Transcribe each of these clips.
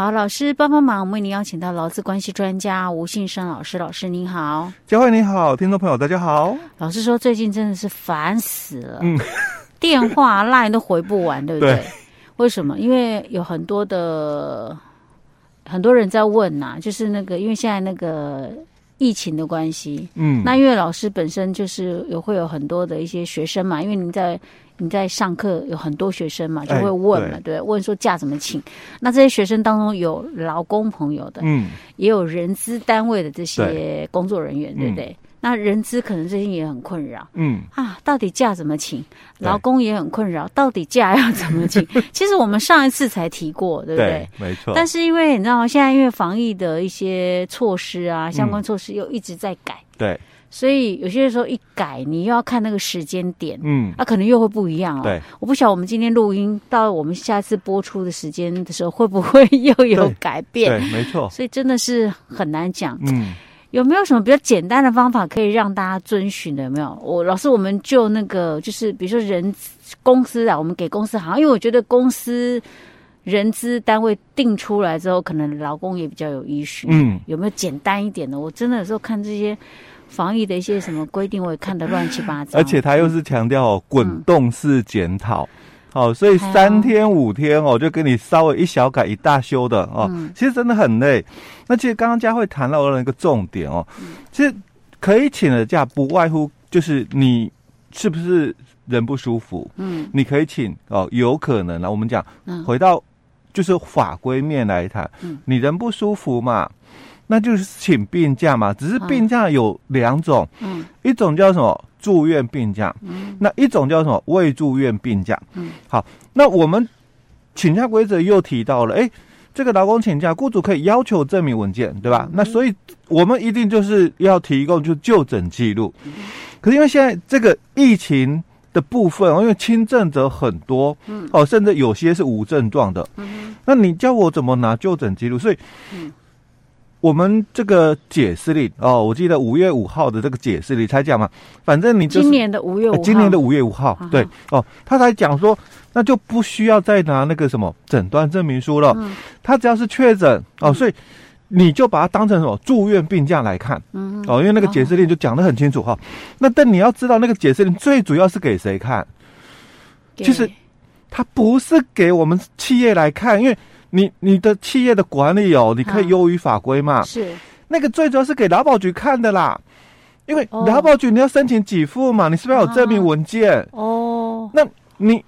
好，老师帮帮忙，我们为您邀请到劳资关系专家吴信生老师，老师您好，佳慧你好，听众朋友大家好。老师说最近真的是烦死了，嗯，电话 line 都回不完，对不对？对，为什么？因为有很多的很多人在问呐、啊，就是那个因为现在那个疫情的关系，嗯，那因为老师本身就是有会有很多的一些学生嘛，因为你在。你在上课有很多学生嘛，就会问嘛，欸、对，对，问说假怎么请？那这些学生当中有劳工朋友的，嗯，也有人资单位的这些工作人员，对，对不对？嗯、那人资可能最近也很困扰，嗯啊，到底假怎么请？劳工也很困扰，到底假要怎么请？其实我们上一次才提过，对不对？对没错。但是因为你知道吗？现在因为防疫的一些措施啊，相关措施又一直在改，嗯、对。所以有些时候一改，你又要看那个时间点，嗯，那、啊、可能又会不一样哦。对，我不晓得我们今天录音到我们下次播出的时间的时候，会不会又有改变？对，对，没错。所以真的是很难讲。嗯，有没有什么比较简单的方法可以让大家遵循的？有没有？我老师，我们就那个，就是比如说人公司啊，我们给公司好像，因为我觉得公司人资单位定出来之后，可能劳工也比较有依据。嗯，有没有简单一点的？我真的有时候看这些。防疫的一些什么规定，我也看得乱七八糟。而且他又是强调滚动式检讨，嗯哦，所以三天五天哦，就给你稍微一小改一大修的哦。嗯、其实真的很累。那其实刚刚佳慧谈到了一个重点哦，嗯、其实可以请的假不外乎就是你是不是人不舒服，嗯，你可以请哦，有可能啊。我们讲回到就是法规面来谈，嗯，你人不舒服嘛。那就是请病假嘛，只是病假有两种，嗯，一种叫什么住院病假，嗯，那一种叫什么未住院病假，嗯，好，那我们请假规则又提到了，哎，这个劳工请假，雇主可以要求证明文件，对吧？嗯，那所以我们一定就是要提供就就诊记录，可是因为现在这个疫情的部分，因为轻症者很多，嗯，哦，甚至有些是无症状的，嗯，那你叫我怎么拿就诊记录？所以，嗯。我们这个解释令哦，我记得五月五号的这个解释令才讲嘛，反正你、就是、今年的五月五号，今年的五月五号，对哦，他才讲说，那就不需要再拿那个什么诊断证明书了，嗯、他只要是确诊哦，所以你就把它当成什么住院病假来看，嗯哦，因为那个解释令就讲得很清楚哈、哦。那但你要知道，那个解释令最主要是给谁看？其实他不是给我们企业来看，因为。你你的企业的管理哦，你可以优于法规嘛？是，那个最主要是给劳保局看的啦，因为劳保局你要申请给付嘛，你是不是要有证明文件？哦，那你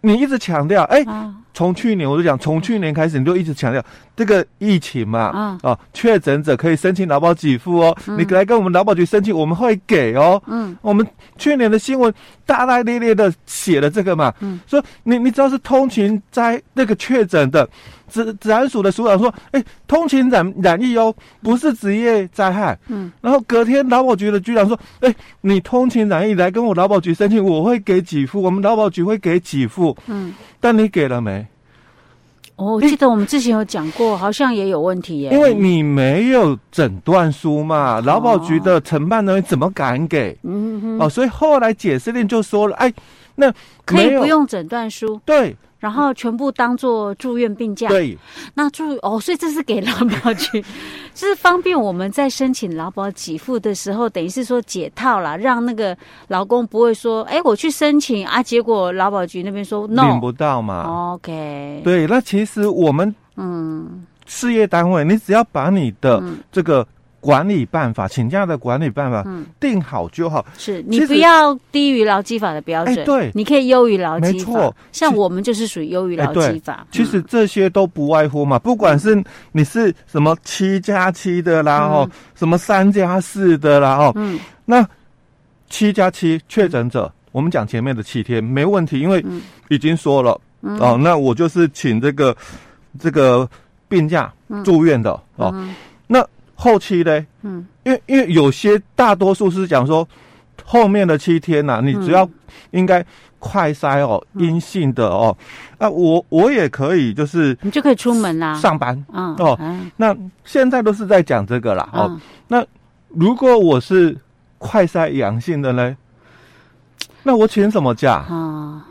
你一直强调，哎。从去年我就讲，从去年开始你就一直强调这个疫情嘛，啊，哦，确诊者可以申请劳保给付哦，嗯、你来跟我们劳保局申请，我们会给哦。嗯，我们去年的新闻大大咧咧的写了这个嘛，嗯，说你你只要是通勤在那个确诊的。治治安署的署长说：“哎、欸，通勤染染疫哦，不是职业灾害。”嗯，然后隔天劳保局的局长说：“哎、欸，你通勤染疫来跟我劳保局申请，我会给给付，我们劳保局会给给付。”嗯，但你给了没？哦，我记得我们之前有讲过，欸、好像也有问题耶。因为你没有诊断书嘛，劳保局的承办人员怎么敢给？嗯哼，哦，所以后来解释令就说了：“哎，那可以不用诊断书。”对。然后全部当做住院病假。对，那住哦，所以这是给劳保局，就是方便我们在申请劳保给付的时候，等于是说解套了，让那个劳工不会说，哎，我去申请啊，结果劳保局那边说 no，领不到嘛。OK，对，那其实我们嗯，事业单位，你只要把你的这个。管理办法，请假的管理办法，嗯，定好就好。是你不要低于劳基法的标准，对，你可以优于劳基法。没错，像我们就是属于优于劳基法。其实这些都不外乎嘛，不管是你是什么七加七的啦，哦，什么三加四的啦，哦，嗯，那七加七确诊者，我们讲前面的七天没问题，因为已经说了，哦，那我就是请这个这个病假住院的哦，那。后期呢？嗯，因为因为有些大多数是讲说，后面的七天呐、啊，你只要应该快筛哦，阴、嗯、性的哦，啊我我也可以，就是你就可以出门啦，上班嗯哦。那现在都是在讲这个啦哦。嗯、那如果我是快筛阳性的呢？那我请什么假啊？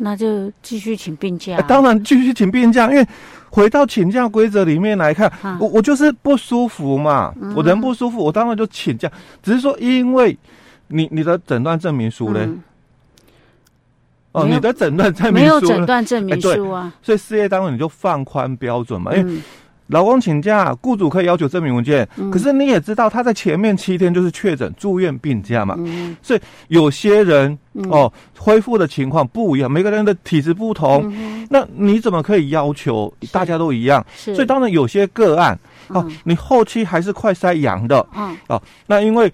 那就继续请病假。当然继续请病假，因为回到请假规则里面来看，啊、我我就是不舒服嘛，嗯、我人不舒服，我当然就请假。只是说，因为你你的诊断证明书呢？嗯、哦，你的诊断证明书没有诊断证明书啊，所以事业单位你就放宽标准嘛，因为。劳工请假，雇主可以要求证明文件。嗯、可是你也知道，他在前面七天就是确诊住院病假嘛。嗯、所以有些人、嗯、哦，恢复的情况不一样，每个人的体质不同。嗯、那你怎么可以要求大家都一样？所以当然有些个案哦，你后期还是快筛阳的。嗯、哦，那因为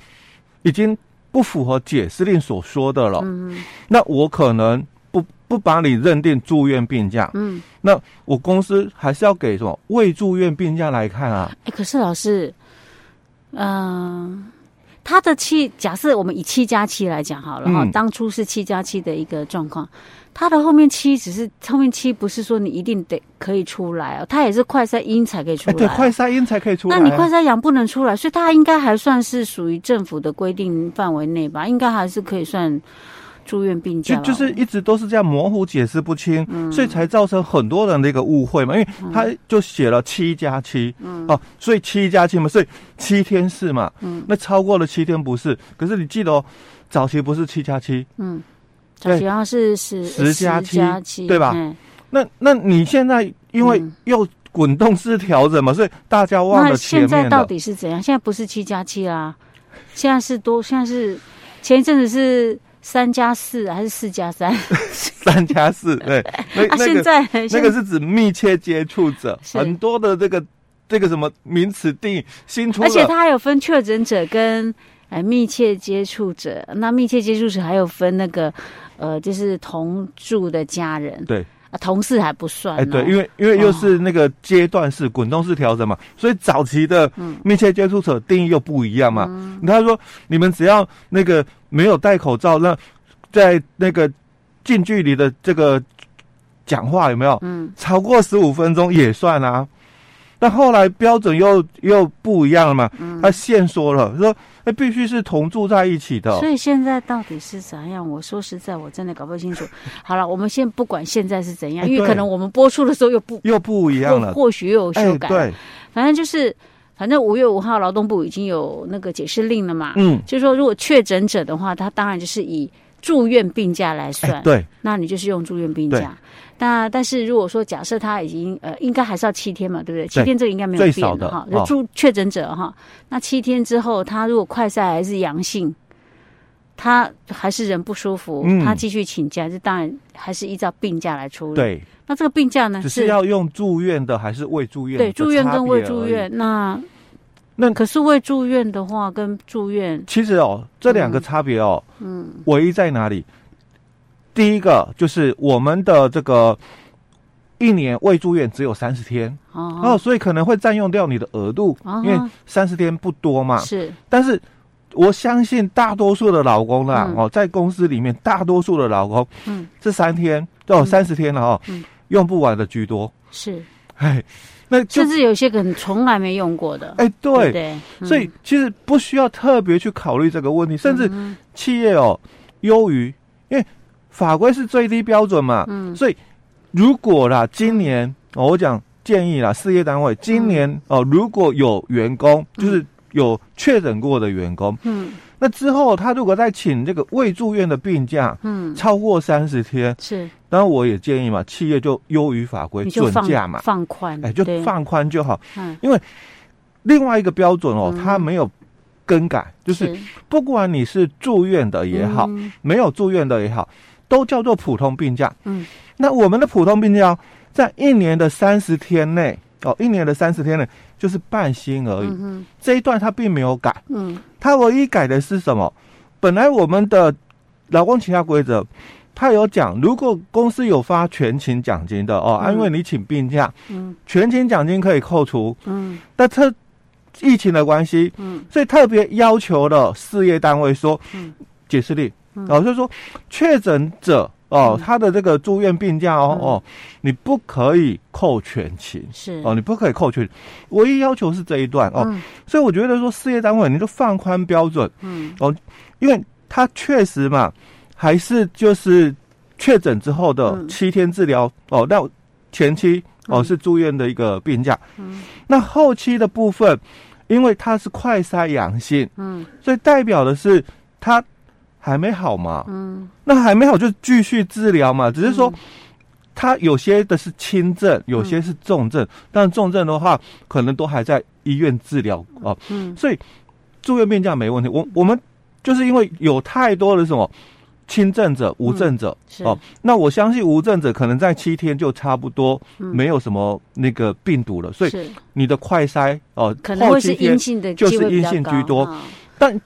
已经不符合解释令所说的了。嗯、那我可能。不把你认定住院病假，嗯，那我公司还是要给什么未住院病假来看啊？哎、欸，可是老师，嗯、呃，他的七，假设我们以七加七来讲好了哈，嗯、当初是七加七的一个状况，他的后面七只是后面七不是说你一定得可以出来哦，他也是快筛阴才可以出来、啊欸，对，快筛阴才可以出来、啊，那你快筛阳不能出来，所以他应该还算是属于政府的规定范围内吧？应该还是可以算。住院病假就就是一直都是这样模糊解释不清，嗯、所以才造成很多人的一个误会嘛。因为他就写了七加七，嗯、哦，所以七加七嘛，所以七天是嘛，嗯，那超过了七天不是。可是你记得哦，早期不是七加七，嗯，早期好像是十十加七，对吧？嗯、那那你现在因为又滚动式调整嘛，所以大家忘了前面的。现在到底是怎样？现在不是七加七啦，现在是多，现在是前一阵子是。三加四还是四加三？三加四，对。那那个、现在那个是指密切接触者，很多的这个这个什么名词定义新出。而且它还有分确诊者跟哎密切接触者，那密切接触者还有分那个呃就是同住的家人。对。同事还不算，哎，对，因为因为又是那个阶段式、滚动式调整嘛，所以早期的密切接触者定义又不一样嘛。他说，你们只要那个没有戴口罩，那在那个近距离的这个讲话有没有？嗯，超过十五分钟也算啊。但后来标准又又不一样了嘛，他限缩了，说。那必须是同住在一起的，所以现在到底是怎样？我说实在，我真的搞不清楚。好了，我们先不管现在是怎样，因为可能我们播出的时候又不又不一样了，或许又有修改。对，反正就是，反正五月五号劳动部已经有那个解释令了嘛。嗯，就是说，如果确诊者的话，他当然就是以住院病假来算。对，那你就是用住院病假。那但是如果说假设他已经呃，应该还是要七天嘛，对不对？七天这个应该没有变的哈。就住确诊者哈，那七天之后他如果快筛还是阳性，他还是人不舒服，他继续请假，这当然还是依照病假来处理。对，那这个病假呢，只是要用住院的还是未住院？对，住院跟未住院。那那可是未住院的话跟住院，其实哦，这两个差别哦，嗯，唯一在哪里？第一个就是我们的这个一年未住院只有三十天哦，哦，所以可能会占用掉你的额度，哦、因为三十天不多嘛。是，但是我相信大多数的老公啦，嗯、哦，在公司里面大多数的老公，嗯，这三天都有三十天了哈、哦，嗯，用不完的居多。是，哎，那甚至有些可能从来没用过的。哎，对，对，对，嗯、所以其实不需要特别去考虑这个问题，甚至企业哦优于，因为。法规是最低标准嘛，嗯，所以如果啦，今年我讲建议啦，事业单位今年哦，如果有员工就是有确诊过的员工，嗯，那之后他如果再请这个未住院的病假，嗯，超过三十天，是，当然我也建议嘛，企业就优于法规准假嘛，放宽，哎，就放宽就好，嗯，因为另外一个标准哦，它没有更改，就是不管你是住院的也好，没有住院的也好。都叫做普通病假，嗯，那我们的普通病假在一年的三十天内，哦，一年的三十天呢就是半薪而已，嗯哼，这一段他并没有改，嗯，他唯一改的是什么？本来我们的劳工请假规则，他有讲，如果公司有发全勤奖金的哦，嗯，因为你请病假，嗯，全勤奖金可以扣除，嗯，但特疫情的关系，嗯，所以特别要求了事业单位说，嗯，解释令。哦，就是说，确诊者哦，他的这个住院病假哦哦，你不可以扣全勤，是。哦，你不可以扣全，唯一要求是这一段哦，所以我觉得说事业单位你就放宽标准，嗯。哦，因为他确实嘛，还是就是确诊之后的七天治疗、嗯、哦，那前期哦是住院的一个病假，嗯，那后期的部分，因为他是快筛阳性，嗯，所以代表的是他还没好嘛，嗯，那还没好就继续治疗嘛，只是说他有些的是轻症，有些是重症，但重症的话可能都还在医院治疗哦，嗯，所以住院病假没问题，我我们就是因为有太多的什么。轻症者、无症者、嗯、哦，那我相信无症者可能在七天就差不多没有什么那个病毒了，嗯、所以你的快筛哦，可能会是阴性的，就是阴性居多。哦、但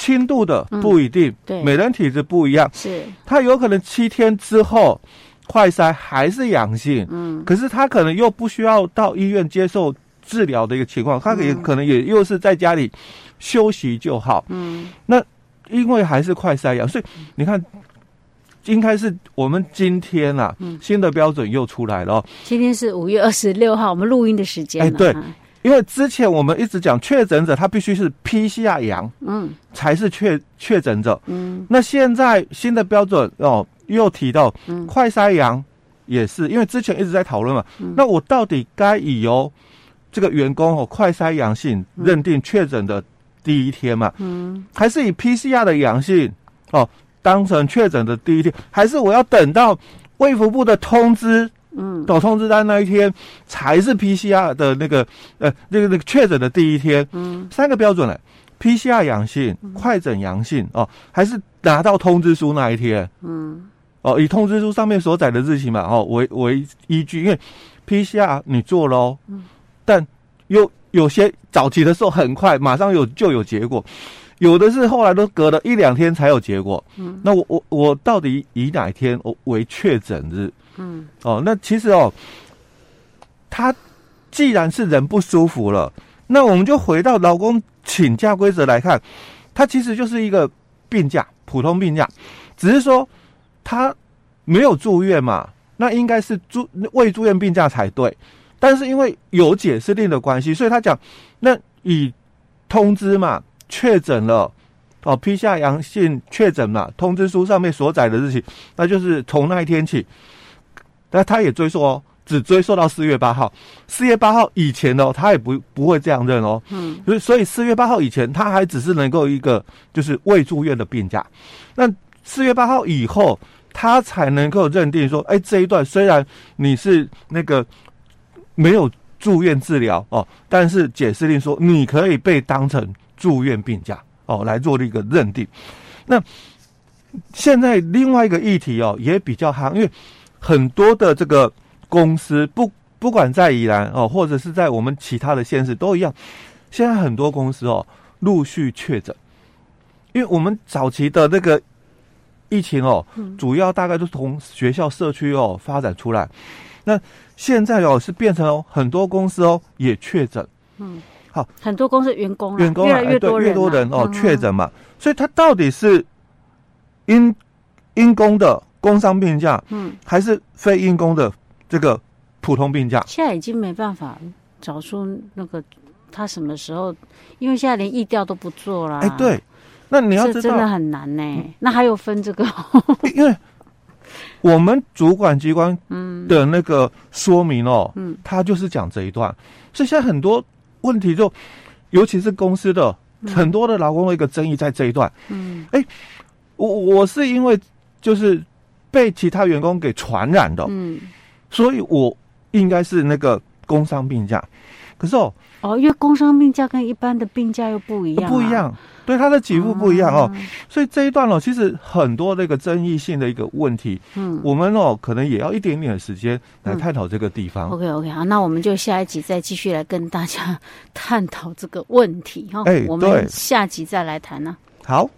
轻度的不一定，嗯、对，每人体质不一样，是。他有可能七天之后快筛还是阳性，嗯，可是他可能又不需要到医院接受治疗的一个情况，他也可能也又是在家里休息就好，嗯，那。因为还是快筛阳，所以你看，应该是我们今天啊，嗯、新的标准又出来了。今天是五月二十六号，我们录音的时间。哎，对，因为之前我们一直讲确诊者他必须是 PCR 阳，嗯，才是确确诊者。嗯，那现在新的标准哦，又提到快筛阳也是，因为之前一直在讨论嘛。嗯、那我到底该以由这个员工哦快筛阳性认定确诊的？第一天嘛，嗯，还是以 PCR 的阳性哦当成确诊的第一天，还是我要等到卫福部的通知，嗯，到通知单那一天才是 PCR 的那个呃那个那个确诊的第一天，嗯，三个标准嘞，PCR 阳性、快诊阳性哦，还是拿到通知书那一天，嗯，哦以通知书上面所载的日期嘛，哦为为依据，因为 PCR 你做喽，嗯，但又。有些早期的时候很快，马上有就有结果；有的是后来都隔了一两天才有结果。嗯，那我我我到底以哪一天为确诊日？嗯，哦，那其实哦，他既然是人不舒服了，那我们就回到劳工请假规则来看，他其实就是一个病假，普通病假，只是说他没有住院嘛，那应该是住未住院病假才对。但是因为有解释令的关系，所以他讲，那以通知嘛，确诊了，哦批下阳性确诊嘛，通知书上面所载的日期，那就是从那一天起。但他也追溯哦，只追溯到四月八号，四月八号以前哦，他也不不会这样认哦。嗯，所以所以四月八号以前，他还只是能够一个就是未住院的病假。那四月八号以后，他才能够认定说，哎，这一段虽然你是那个。没有住院治疗哦，但是解释令说你可以被当成住院病假哦来做的一个认定。那现在另外一个议题哦也比较夯，因为很多的这个公司不不管在宜兰哦，或者是在我们其他的县市都一样，现在很多公司哦陆续确诊，因为我们早期的那个疫情哦，主要大概都是从学校社区哦发展出来。那现在哦，是变成哦，很多公司哦也确诊，嗯，好，很多公司员工员工越来越多人，越多人哦确诊嘛，所以他到底是因因公的工伤病假，嗯，还是非因工的这个普通病假？现在已经没办法找出那个他什么时候，因为现在连疫调都不做了，哎，对，那你要知道真的很难呢，那还有分这个，因为。我们主管机关的那个说明哦，嗯，他就是讲这一段，所以现在很多问题就，尤其是公司的很多的劳工的一个争议在这一段，嗯，哎，我我是因为就是被其他员工给传染的，嗯，所以我应该是那个工伤病假，可是哦，哦，因为工伤病假跟一般的病假又不一样，不一样。所以他的给付不一样哦，嗯、所以这一段哦，其实很多那个争议性的一个问题，嗯，我们哦可能也要一点点的时间来探讨这个地方。嗯、OK OK 好，那我们就下一集再继续来跟大家探讨这个问题哈。哎，我们下集再来谈呢、啊。好。